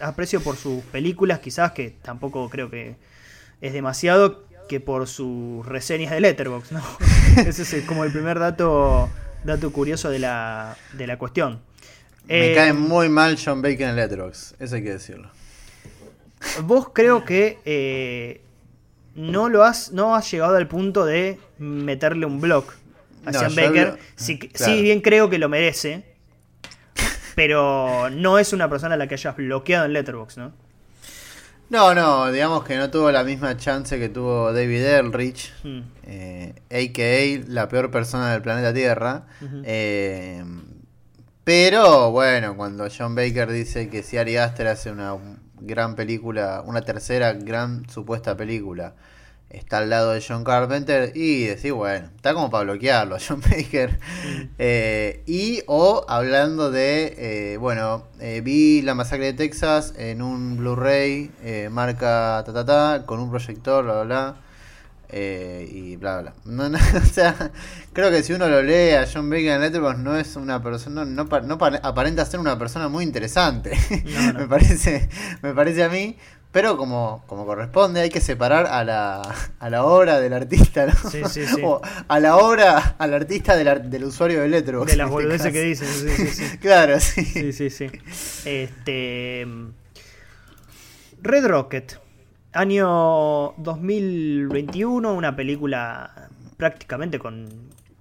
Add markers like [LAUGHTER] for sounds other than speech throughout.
aprecio por sus películas, quizás que tampoco creo que es demasiado, que por sus reseñas de Letterboxd, ¿no? [LAUGHS] Ese es como el primer dato, dato curioso de la, de la cuestión. Me cae muy mal John Bacon en Letterboxd, eso hay que decirlo. Vos creo que eh, no lo has, no has llegado al punto de meterle un blog a Sean Baker. Si, bien creo que lo merece, pero no es una persona a la que hayas bloqueado en Letterboxd, ¿no? No, no, digamos que no tuvo la misma chance que tuvo David Elrich, a.k.a. Hmm. Eh, la peor persona del planeta Tierra. eh, pero bueno, cuando John Baker dice que si Ari Aster hace una gran película, una tercera gran supuesta película, está al lado de John Carpenter y decir, bueno, está como para bloquearlo, [LAUGHS] John Baker. Eh, y o hablando de, eh, bueno, eh, vi la masacre de Texas en un Blu-ray, marca ta, ta, ta, con un proyector, bla, bla, bla. y bla, bla. No, [LAUGHS] o sea, creo que si uno lo lee a John Baker en Letterboxd no es una persona, no, no, aparenta ser una persona muy interesante. [LAUGHS] me parece, me parece a mí. Pero como, como corresponde, hay que separar a la, a la obra del artista, ¿no? Sí, sí, sí. O a la obra, al artista del, del usuario del Letterboxd. De las este boludeces que dicen, sí, sí, sí. [LAUGHS] claro, sí. Sí, sí, sí. Este. Red Rocket, año 2021, una película prácticamente con,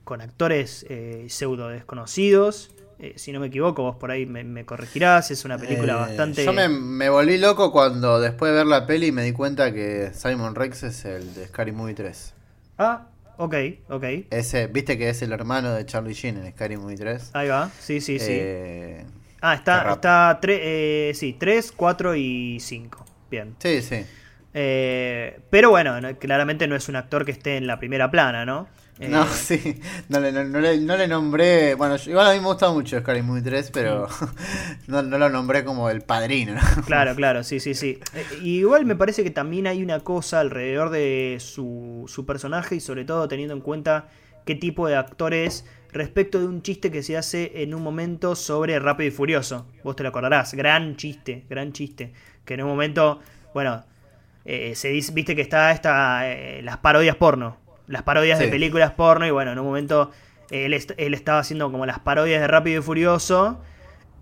con actores eh, pseudo desconocidos. Eh, si no me equivoco, vos por ahí me, corregirás, es una película eh, bastante... Yo me, volví loco cuando después de ver la peli me di cuenta que Simon Rex es el de Scary Movie 3. Ah, ok, ok. Ese, Viste que es el hermano de Charlie Sheen en Scary Movie 3. Ahí va, sí, sí, sí. Eh, ah, está, está tre sí, 3, 4 y 5. Bien. Sí, sí. pero bueno, claramente no es un actor que esté en la primera plana, ¿no? No, eh, [LAUGHS] sí, no le, no, le, nombré. Bueno, igual a mí me gusta mucho Scary Movie 3, pero [LAUGHS] no, lo nombré como el padrino. Claro, [LAUGHS] claro, sí, sí, sí. Eh, igual me parece que también hay una cosa alrededor de su, su personaje y sobre todo teniendo en cuenta qué tipo de actor es respecto de un chiste que se hace en un momento sobre Rápido y Furioso. Vos te lo acordarás, gran chiste, gran chiste. Que en un momento, bueno, eh, se dice, viste que está esta, las parodias porno las parodias de películas porno y bueno, en un momento él, él, estaba haciendo como las parodias de Rápido y Furioso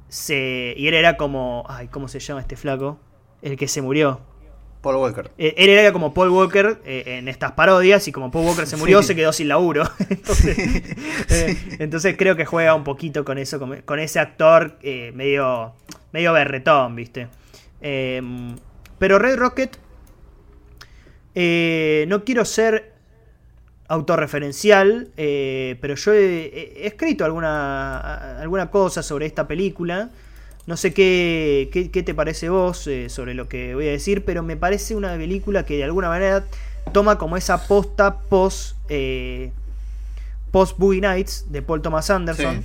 se, y él era como, ay, ¿cómo se llama este flaco? El que se murió. Paul Walker. Eh, él era como Paul Walker eh, en estas parodias y como Paul Walker se [LAUGHS] murió se quedó sin laburo. [LAUGHS] [LAUGHS] entonces, eh, entonces, creo que juega un poquito con eso, con, ese actor medio, medio berretón, ¿viste? pero Red Rocket, no quiero ser autorreferencial, eh, pero yo he, escrito alguna, alguna cosa sobre esta película. No sé qué, qué, te parece vos eh, sobre lo que voy a decir, pero me parece una película que de alguna manera toma como esa posta post, eh, post Boogie Nights de Paul Thomas Anderson,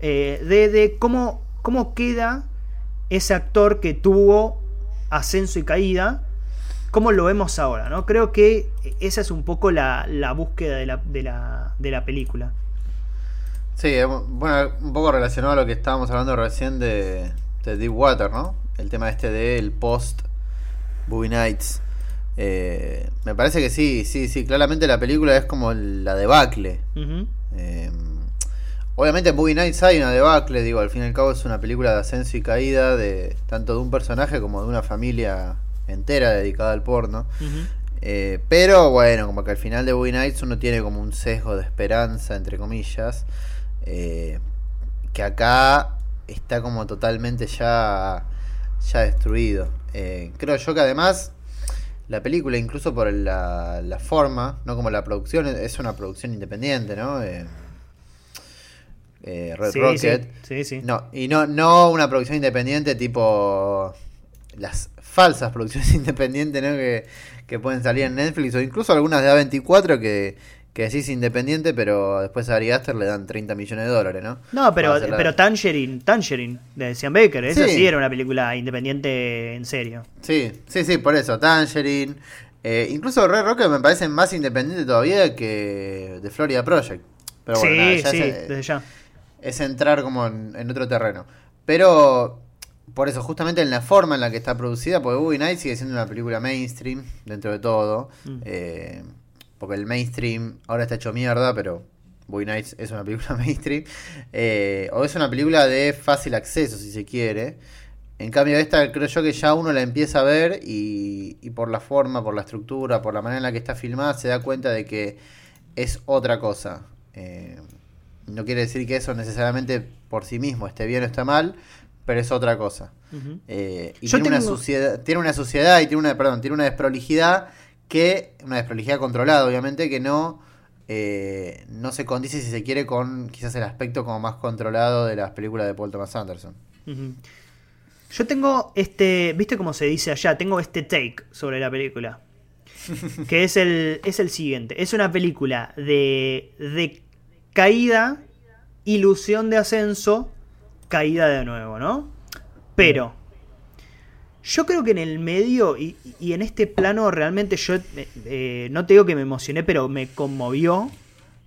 de, de cómo, cómo queda ese actor que tuvo ascenso y caída cómo lo vemos ahora, ¿no? Creo que esa es un poco la, búsqueda de la, de, la, de la película. Sí, eh, bueno, un poco relacionado a lo que estábamos hablando recién de, de Deep Water, ¿no? El tema este del post Boogie Nights. Eh, me parece que sí, sí, sí, claramente la película es como la debacle. Eh, obviamente en Boogie Nights hay una debacle, digo, al fin y al cabo es una película de ascenso y caída de tanto de un personaje como de una familia entera dedicada al porno. Eh, pero bueno, como que al final de Boogie Nights uno tiene como un sesgo de esperanza, entre comillas, eh, que acá está como totalmente ya, ya destruido. Eh, creo yo que además la película, incluso por la, la, forma, no como la producción, es una producción independiente, ¿no? Red Rocket. No, y no, no una producción independiente tipo las falsas producciones [LAUGHS] independientes ¿no? que, pueden salir en Netflix o incluso algunas de A24 que, que es independiente, pero después a Ari Aster le dan 30 millones de dólares, ¿no? No, pero, pero Tangerine, Tangerine, de Sean Baker, esa sí. era una película independiente en serio. Sí, sí, sí, por eso, Tangerine. Eh, incluso Red Rocket me parece más independiente todavía que de Florida Project. Pero bueno, sí, sí, es, desde ya. Es entrar como en, en otro terreno. Pero por eso, justamente en la forma en la que está producida, porque Boogie Nights sigue siendo una película mainstream, dentro de todo. Mm. Eh, porque el mainstream ahora está hecho mierda, pero Boogie Nights es una película [LAUGHS] mainstream. Eh, o es una película de fácil acceso, si se quiere. En cambio, esta creo yo que ya uno la empieza a ver y, y por la forma, por la estructura, por la manera en la que está filmada, se da cuenta de que es otra cosa. Eh, no quiere decir que eso necesariamente por sí mismo esté bien o está mal, pero es otra cosa. Eh, y tiene, una suciedad, tiene una suciedad y tiene una, perdón, tiene una desprolijidad que, una desprolijidad controlada, obviamente, que no, eh, no se condice si se quiere con quizás el aspecto como más controlado de las películas de Paul Thomas Anderson. Yo tengo este, ¿viste cómo se dice allá? Tengo este take sobre la película. [LAUGHS] que es el, es el siguiente. Es una película de, de caída, ilusión de ascenso, caída de nuevo, ¿no? Pero yo creo que en el medio y, en este plano realmente yo eh, eh, no te digo que me emocioné, pero me conmovió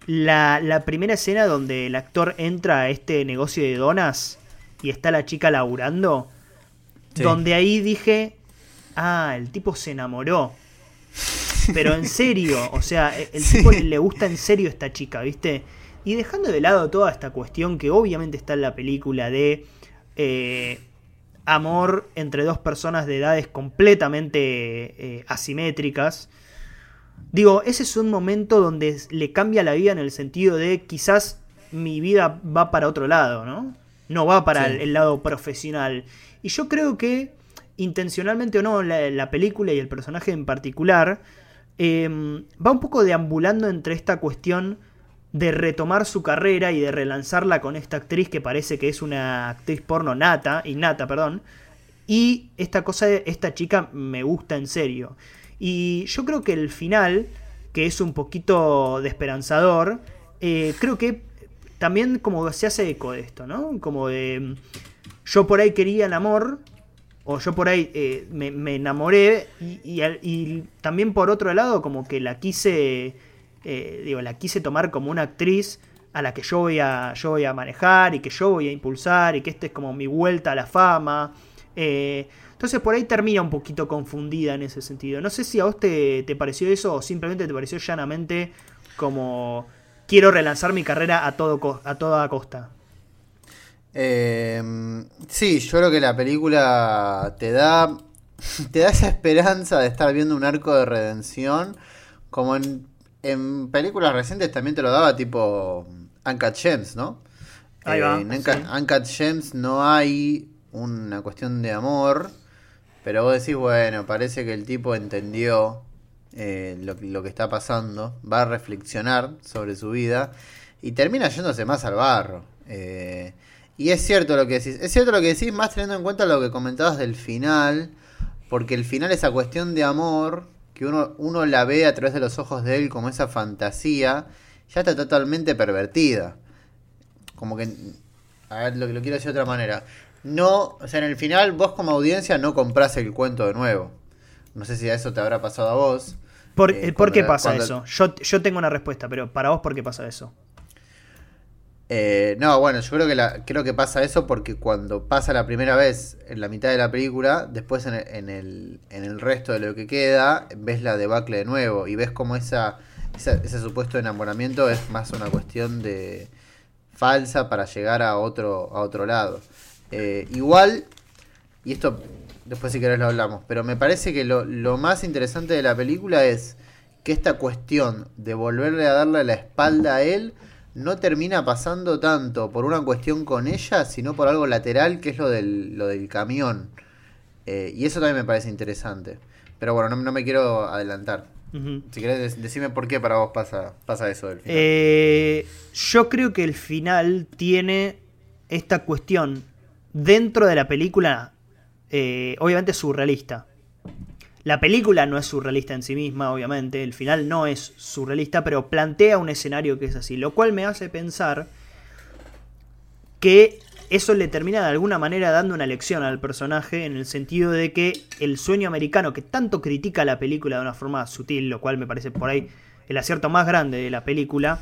la, primera escena donde el actor entra a este negocio de donas y está la chica laburando. Donde ahí dije, ah, el tipo se enamoró. Pero en [LAUGHS] serio, o sea, el tipo le gusta en serio esta chica, ¿viste? Y dejando de lado toda esta cuestión que obviamente está en la película de eh, amor entre dos personas de edades completamente eh, asimétricas. Digo, ese es un momento donde le cambia la vida en el sentido de quizás mi vida va para otro lado, ¿no? No va para el, lado profesional. Y yo creo que, intencionalmente o no, la, película y el personaje en particular eh, va un poco deambulando entre esta cuestión de retomar su carrera y de relanzarla con esta actriz que parece que es una actriz porno nata, innata, perdón. Y esta cosa esta chica me gusta en serio. Y yo creo que el final, que es un poquito desesperanzador, eh, creo que también como se hace eco de esto, ¿no? Como de yo por ahí quería el amor, o yo por ahí eh, me, enamoré, y también por otro lado como que la quise eh, digo, la quise tomar como una actriz a la que yo voy a, yo voy a manejar y que yo voy a impulsar y que esta es como mi vuelta a la fama. Eh, entonces por ahí termina un poquito confundida en ese sentido. No sé si a vos te, pareció eso o simplemente te pareció llanamente como quiero relanzar mi carrera a, todo, a toda costa. Em, sí, yo creo que la película te da, [LAUGHS] te da esa esperanza de estar viendo un arco de redención como en en películas recientes también te lo daba tipo Uncut Gems, ¿no? Ahí va, en Uncut, Gems no hay una cuestión de amor, pero vos decís, bueno, parece que el tipo entendió eh, lo, que está pasando, va a reflexionar sobre su vida y termina yéndose más al barro. Eh, y es cierto lo que decís, es cierto lo que decís, más teniendo en cuenta lo que comentabas del final, porque el final, esa cuestión de amor, que uno, uno la ve a través de los ojos de él como esa fantasía, ya está totalmente pervertida. Como que, a ver, lo, lo quiero decir de otra manera. No, o sea, en el final vos como audiencia no compras el cuento de nuevo. No sé si a eso te habrá pasado a vos. ¿Por, eh, ¿por qué pasa eso? Yo, yo tengo una respuesta, pero para vos, ¿por qué pasa eso? Eh, no, bueno, yo creo que, la, creo que pasa eso porque cuando pasa la primera vez en la mitad de la película, después en el, en el, resto de lo que queda, ves la debacle de nuevo y ves como esa, ese supuesto enamoramiento es más una cuestión de falsa para llegar a otro, a otro lado. Eh, igual, y esto después si querés lo hablamos, pero me parece que lo, lo más interesante de la película es que esta cuestión de volverle a darle la espalda a él, no termina pasando tanto por una cuestión con ella, sino por algo lateral, que es lo del, lo del camión. Eh, y eso también me parece interesante. Pero bueno, no, me quiero adelantar. Si querés, decime por qué para vos pasa, pasa eso del final. Eh, yo creo que el final tiene esta cuestión dentro de la película, eh, obviamente surrealista. La película no es surrealista en sí misma, obviamente, el final no es surrealista, pero plantea un escenario que es así, lo cual me hace pensar que eso le termina de alguna manera dando una lección al personaje en el sentido de que el sueño americano que tanto critica la película de una forma sutil, lo cual me parece por ahí el acierto más grande de la película,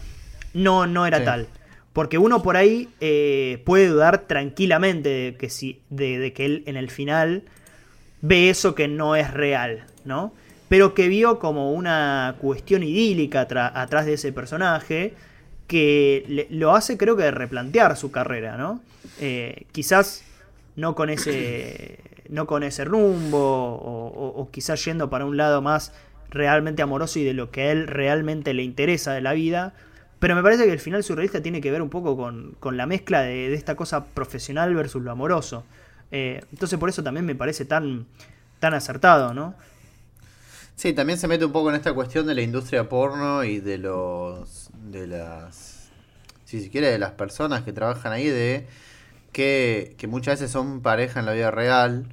no, no era tal. Porque uno por ahí eh, puede dudar tranquilamente de que, si, de, que él en el final ve eso que no es real, ¿no? Pero que vio como una cuestión idílica atrás de ese personaje que lo hace creo que replantear su carrera, ¿no? Eh, quizás no con ese no con ese rumbo o, quizás yendo para un lado más realmente amoroso y de lo que a él realmente le interesa de la vida, pero me parece que el final surrealista tiene que ver un poco con, la mezcla de, esta cosa profesional versus lo amoroso. Eh, entonces por eso también me parece tan, tan acertado, ¿no? Sí, también se mete un poco en esta cuestión de la industria porno y de los de las si se quiere de las personas que trabajan ahí de que, que muchas veces son pareja en la vida real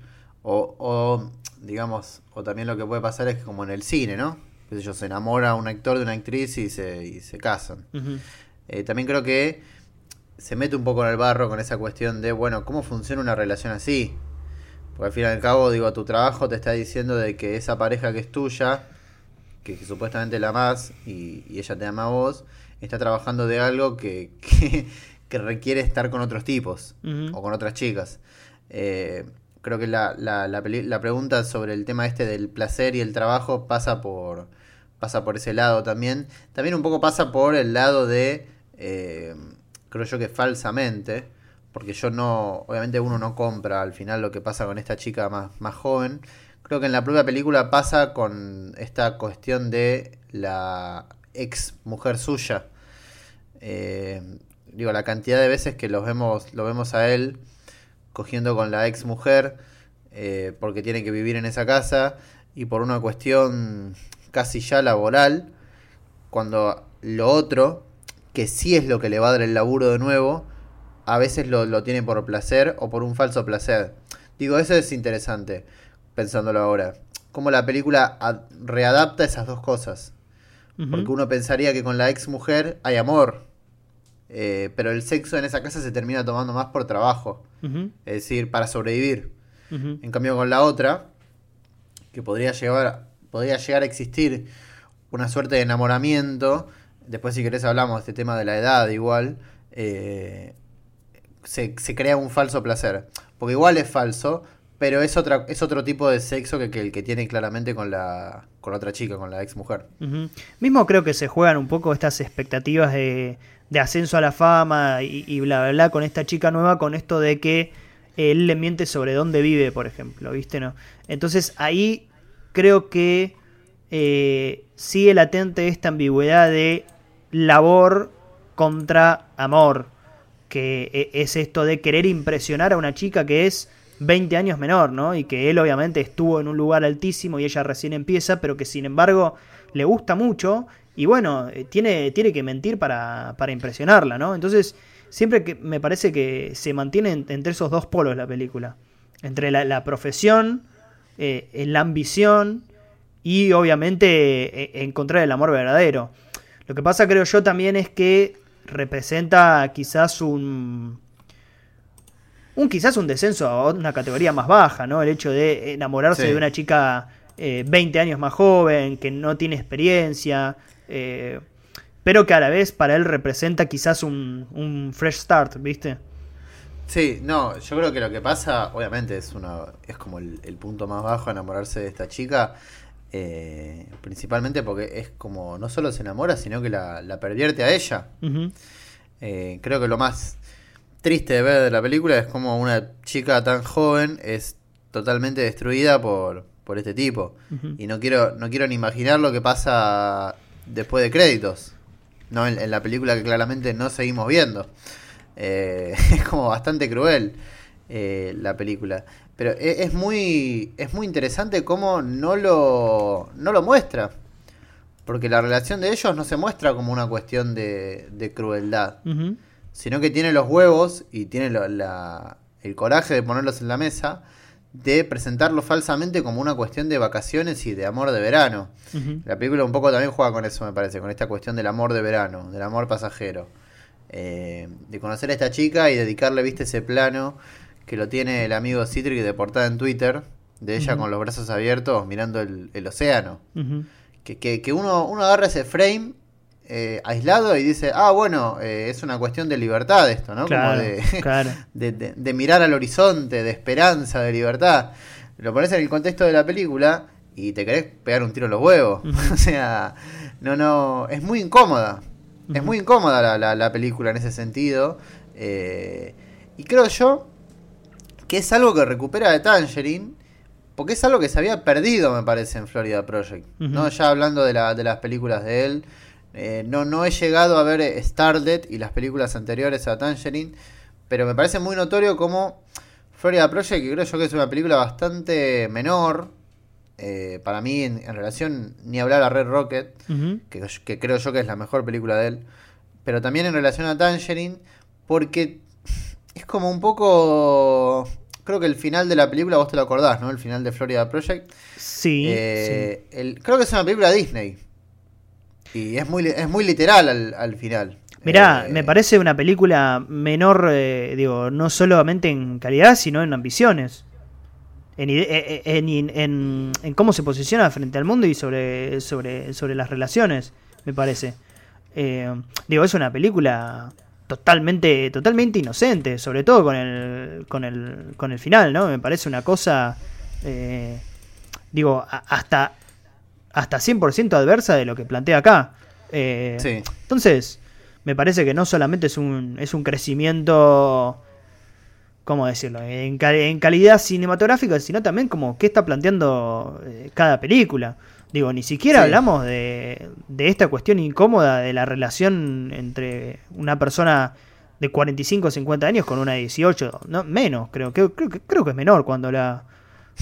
o, o digamos o también lo que puede pasar es que como en el cine, ¿no? ellos se enamora un actor de una actriz y se, y se casan. Eh, también creo que se mete un poco en el barro con esa cuestión de, bueno, ¿cómo funciona una relación así? Porque al fin y al cabo, digo, tu trabajo te está diciendo de que esa pareja que es tuya, que, supuestamente la amas y, ella te ama a vos, está trabajando de algo que, [LAUGHS] que, requiere estar con otros tipos o con otras chicas. Eh, creo que la, la, la, la, pregunta sobre el tema este del placer y el trabajo pasa por pasa por ese lado también. También un poco pasa por el lado de, eh, creo yo que falsamente, porque yo no, obviamente uno no compra al final lo que pasa con esta chica más, más joven. Creo que en la propia película pasa con esta cuestión de la ex mujer suya. Eh, digo, la cantidad de veces que los vemos, lo vemos a él cogiendo con la ex mujer eh, porque tiene que vivir en esa casa y por una cuestión casi ya laboral, cuando lo otro, que sí es lo que le va a dar el laburo de nuevo, a veces lo, tiene por placer o por un falso placer. Digo, eso es interesante, pensándolo ahora. Cómo la película readapta esas dos cosas. Porque uno pensaría que con la ex mujer hay amor, eh, pero el sexo en esa casa se termina tomando más por trabajo, es decir, para sobrevivir. En cambio con la otra, que podría llevar podría llegar a existir una suerte de enamoramiento. Después, si querés, hablamos de este tema de la edad, igual. Eh, se, crea un falso placer. Porque igual es falso, pero es es otro tipo de sexo que, el que tiene claramente con la con otra chica, con la ex mujer. Mismo creo que se juegan un poco estas expectativas de, de ascenso a la fama y, bla bla bla con esta chica nueva, con esto de que él le miente sobre dónde vive, por ejemplo, ¿viste? ¿No? Entonces ahí creo que eh, sigue latente esta ambigüedad de labor contra amor, que e, es esto de querer impresionar a una chica que es 20 años menor, ¿no? Y que él obviamente estuvo en un lugar altísimo y ella recién empieza, pero que sin embargo le gusta mucho y bueno, eh, tiene, tiene que mentir para, para impresionarla, ¿no? Entonces, siempre que me parece que se mantiene entre esos dos polos la película, entre la profesión eh, la ambición y obviamente eh, encontrar el amor verdadero. Lo que pasa creo yo también es que representa quizás un, un quizás un descenso a una categoría más baja, ¿no? El hecho de enamorarse de una chica 20 eh, años más joven, que no tiene experiencia, pero que a la vez para él representa quizás un, un fresh start, ¿viste? Sí, no, yo creo que lo que pasa, obviamente, es una, es como el, punto más bajo enamorarse de esta chica. Eh, principalmente porque es como no solo se enamora, sino que la, pervierte a ella. Eh, creo que lo más triste de ver de la película es como una chica tan joven es totalmente destruida por, por este tipo. Y no quiero, no quiero ni imaginar lo que pasa después de créditos. No en la película que claramente no seguimos viendo. Eh, [LAUGHS] es como bastante cruel la película. Pero e, es, muy, es muy interesante cómo no lo, no lo muestra. Porque la relación de ellos no se muestra como una cuestión de, crueldad. Sino que tiene los huevos y tiene el coraje de ponerlos en la mesa de presentarlo falsamente como una cuestión de vacaciones y de amor de verano. La película un poco también juega con eso, me parece, con esta cuestión del amor de verano, del amor pasajero. Eh, de conocer a esta chica y dedicarle, viste, ese plano que lo tiene el amigo Citric de portada en Twitter, de ella con los brazos abiertos mirando el, océano. que, que, uno, uno agarra ese frame eh, aislado y dice, ah, bueno, eh, es una cuestión de libertad esto, ¿no? Claro, Como de, [LAUGHS] claro. de, de- de mirar al horizonte, de esperanza, de libertad. Lo pones en el contexto de la película y te querés pegar un tiro en los huevos. [LAUGHS] O sea, no, no, es muy incómoda. Es muy incómoda la, la- la película en ese sentido. Eh, y creo yo que es algo que recupera de Tangerine, porque es algo que se había perdido, me parece, en Florida Project. ¿no? Ya hablando de, la- de las películas de él, eh, no, no he llegado a ver Starlet y las películas anteriores a Tangerine, pero me parece muy notorio como Florida Project, que creo yo que es una película bastante menor, eh, para mí en, en relación ni hablar a Red Rocket, que, que creo yo que es la mejor película de él, pero también en relación a Tangerine, porque es como un poco... Creo que el final de la película, vos te lo acordás, ¿no? El final de Florida Project. Sí, Eh, el- creo que es una película Disney. Y es muy, es muy literal al, al final. Mirá, Eh, me parece una película menor, eh, digo, no solamente en calidad, sino en ambiciones. En, en, en- en- cómo se posiciona frente al mundo y sobre, sobre, sobre las relaciones, me parece. Digo, es una película totalmente, totalmente inocente, sobre todo con el, con el, con el final, ¿no? Me parece una cosa, eh, digo, a- hasta, hasta 100% adversa de lo que plantea acá. Eh, Sí. entonces, me parece que no solamente es un, es un crecimiento, ¿cómo decirlo?, en, en calidad cinematográfica, sino también como qué está planteando eh, cada película. Digo, ni siquiera Sí. hablamos de, de esta cuestión incómoda de la relación entre una persona de 45 o 50 años con una de 18, no, menos, creo, que creo, que creo que es menor cuando la,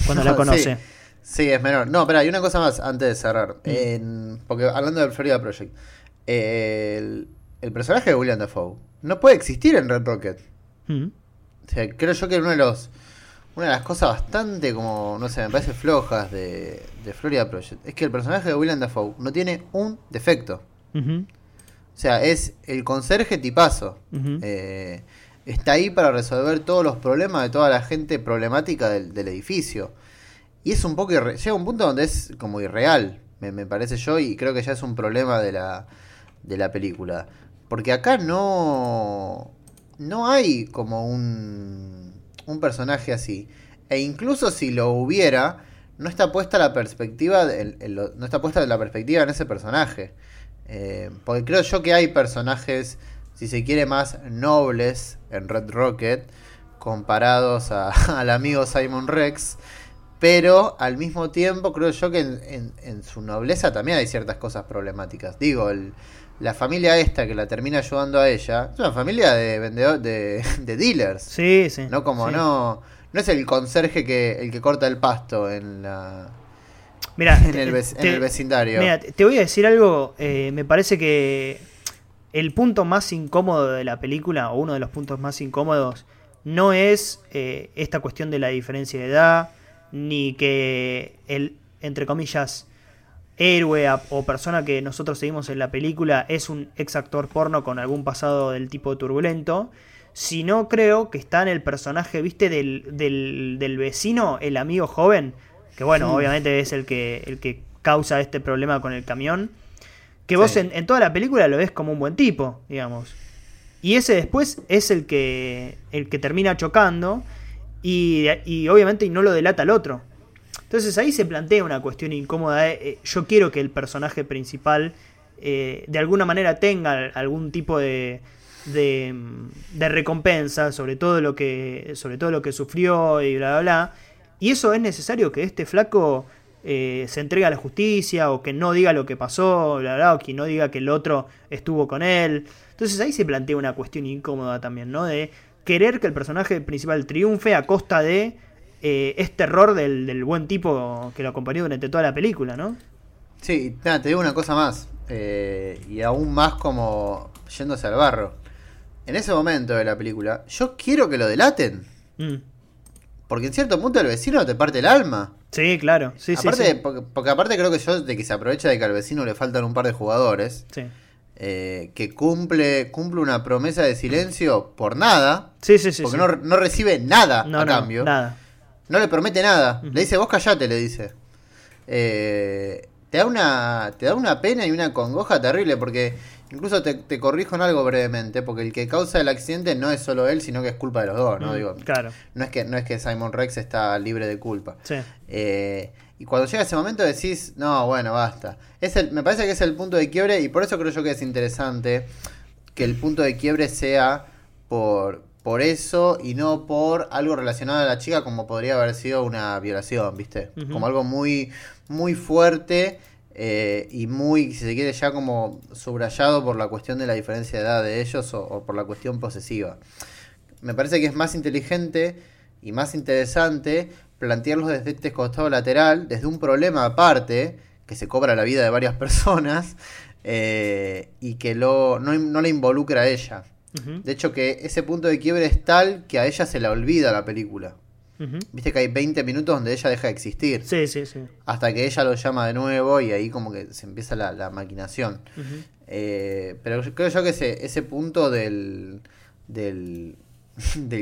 cuando la [LAUGHS] conoce. Sí, es menor. No, pero hay una cosa más antes de cerrar. Mm. En- porque hablando del Florida Project, el, el personaje de William Dafoe no puede existir en Red Rocket. Mm. O sea, creo yo que uno de los una de las cosas bastante como, no sé, me parece flojas de, de Florida Project es que el personaje de William Dafoe no tiene un defecto. O sea, es el conserje tipazo. Eh, está ahí para resolver todos los problemas de toda la gente problemática del, del edificio. Y es un poco irre- llega un punto donde es como irreal, me, me parece yo, y creo que ya es un problema de la, de la película. Porque acá no, no hay como un, un personaje así. E incluso si lo hubiera, no está puesta la perspectiva, no está puesta la perspectiva en ese personaje. Eh, porque creo yo que hay personajes, si se quiere, más nobles en Red Rocket comparados [LAUGHS] al amigo Simon Rex. Pero al mismo tiempo creo yo que en su nobleza también hay ciertas cosas problemáticas. Digo, el- la familia esta que la termina ayudando a ella es una familia de vendedor, de, [LAUGHS] de dealers. Sí, sí. No como sí. no. No es el conserje que el que corta el pasto en la Mirá, [LAUGHS] en el, vec- en el vecindario. Mira, te te voy a decir algo. eh, me parece que el punto más incómodo de la película, o uno de los puntos más incómodos, no es eh, esta cuestión de la diferencia de edad, ni que el, entre comillas, héroe a- o persona que nosotros seguimos en la película es un ex actor porno con algún pasado del tipo turbulento, sino creo que está en el personaje, viste, del, del, del vecino, el amigo joven, que bueno, obviamente es el que, el que causa este problema con el camión, que vos Sí. en, en toda la película lo ves como un buen tipo, digamos. Y ese después es el que, el que termina chocando y, y obviamente no lo delata al otro. Entonces ahí se plantea una cuestión incómoda. de, eh, yo quiero que el personaje principal eh, de alguna manera tenga algún tipo de, de, de recompensa sobre todo lo que sobre todo lo que sufrió y bla bla bla. Y eso es necesario que este flaco eh, se entregue a la justicia o que no diga lo que pasó, bla, bla, o que no diga que el otro estuvo con él. Entonces ahí se plantea una cuestión incómoda también, ¿no? De querer que el personaje principal triunfe a costa de eh, este error del, del buen tipo que lo acompañó durante toda la película, ¿no? Sí, te digo una cosa más. eh, y aún más como yéndose al barro. En ese momento de la película, yo quiero que lo delaten. Mm. Porque en cierto punto el vecino te parte el alma. Sí, claro. Sí, sí, aparte, sí. Porque, porque aparte creo que yo de que se aprovecha de que al vecino le faltan un par de jugadores. Sí. eh, que cumple, cumple una promesa de silencio por nada. Sí, sí, sí. porque sí. No, no recibe nada No, a no, cambio. nada. No le promete nada. Le dice, vos callate, le dice. Eh, te, da una, te da una pena y una congoja terrible porque Incluso te, corrijo en algo brevemente, porque el que causa el accidente no es solo él, sino que es culpa de los dos, ¿no? Mm, Digo, claro. No es, que, no es que Simon Rex está libre de culpa. Sí. Eh, y cuando llega ese momento decís, no, bueno, basta. Es el, me parece que es el punto de quiebre y por eso creo yo que es interesante que el punto de quiebre sea por, por eso y no por algo relacionado a la chica como podría haber sido una violación, ¿viste? Como algo muy, muy fuerte eh, y muy, si se quiere, ya como subrayado por la cuestión de la diferencia de edad de ellos o, por la cuestión posesiva. Me parece que es más inteligente y más interesante plantearlos desde este costado lateral, desde un problema aparte, que se cobra la vida de varias [LAUGHS] personas, eh, y que lo, no, no le involucra a ella. De hecho, que ese punto de quiebre es tal que a ella se la olvida la película. Viste que hay 20 minutos donde ella deja de existir. Sí, sí, sí. Hasta que ella lo llama de nuevo y ahí como que se empieza la, maquinación. Eh, pero creo yo que ese, ese punto del, [LAUGHS] del,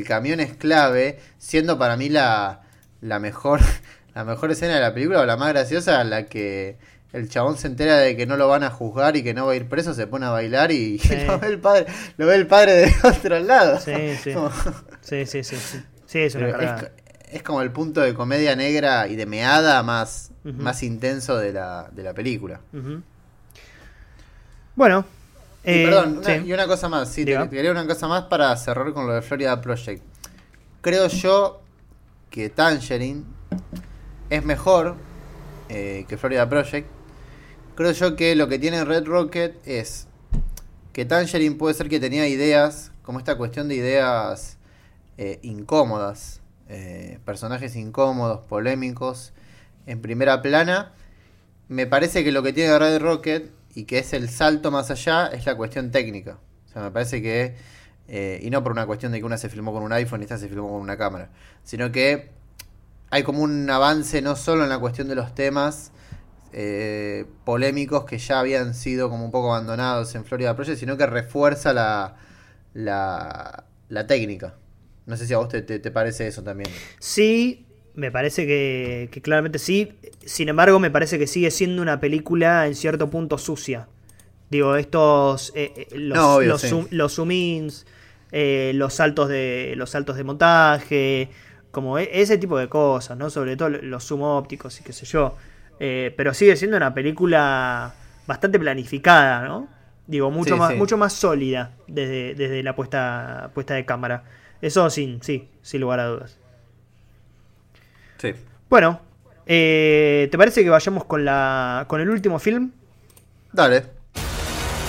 camión es clave, siendo para mí la, la, mejor, [LAUGHS] la mejor escena de la película o la más graciosa, la que el chabón se entera de que no lo van a juzgar y que no va a ir preso, se pone a bailar y [LAUGHS] lo, ve el padre, lo ve el padre de [LAUGHS] otro lado. Sí, sí. sí, sí, sí, sí. es una es como el punto de comedia negra y de meada más, más intenso de la, de la película. Bueno. y, eh, perdón, y una cosa más, sí, te, quería una cosa más para cerrar con lo de Florida Project. Creo yo que Tangerine es mejor eh, que Florida Project. Creo yo que lo que tiene Red Rocket es que Tangerine puede ser que tenía ideas, como esta cuestión de ideas eh, incómodas, eh, personajes incómodos, polémicos, en primera plana. Me parece que lo que tiene Red Rocket y que es el salto más allá es la cuestión técnica. O sea, me parece que, eh, y no por una cuestión de que una se filmó con un iPhone y esta se filmó con una cámara, sino que hay como un avance no solo en la cuestión de los temas eh, polémicos que ya habían sido como un poco abandonados en Florida Project, sino que refuerza la, la, la técnica. No sé si a vos te, parece eso también. Sí, me parece que, claramente sí. Sin embargo, me parece que sigue siendo una película en cierto punto sucia. Digo, estos. Eh, eh, los, los, zoom, ins, eh, los, saltos de, los saltos de montaje, como e, ese tipo de cosas, ¿no? Sobre todo los zoom ópticos y qué sé yo. Pero sigue siendo una película bastante planificada, ¿no? Digo, mucho, más, mucho más sólida desde, desde la puesta, puesta de cámara. Eso sin, sí, sin lugar a dudas. Sí. Bueno, eh, ¿te parece que vayamos con, la, con el último film? Dale.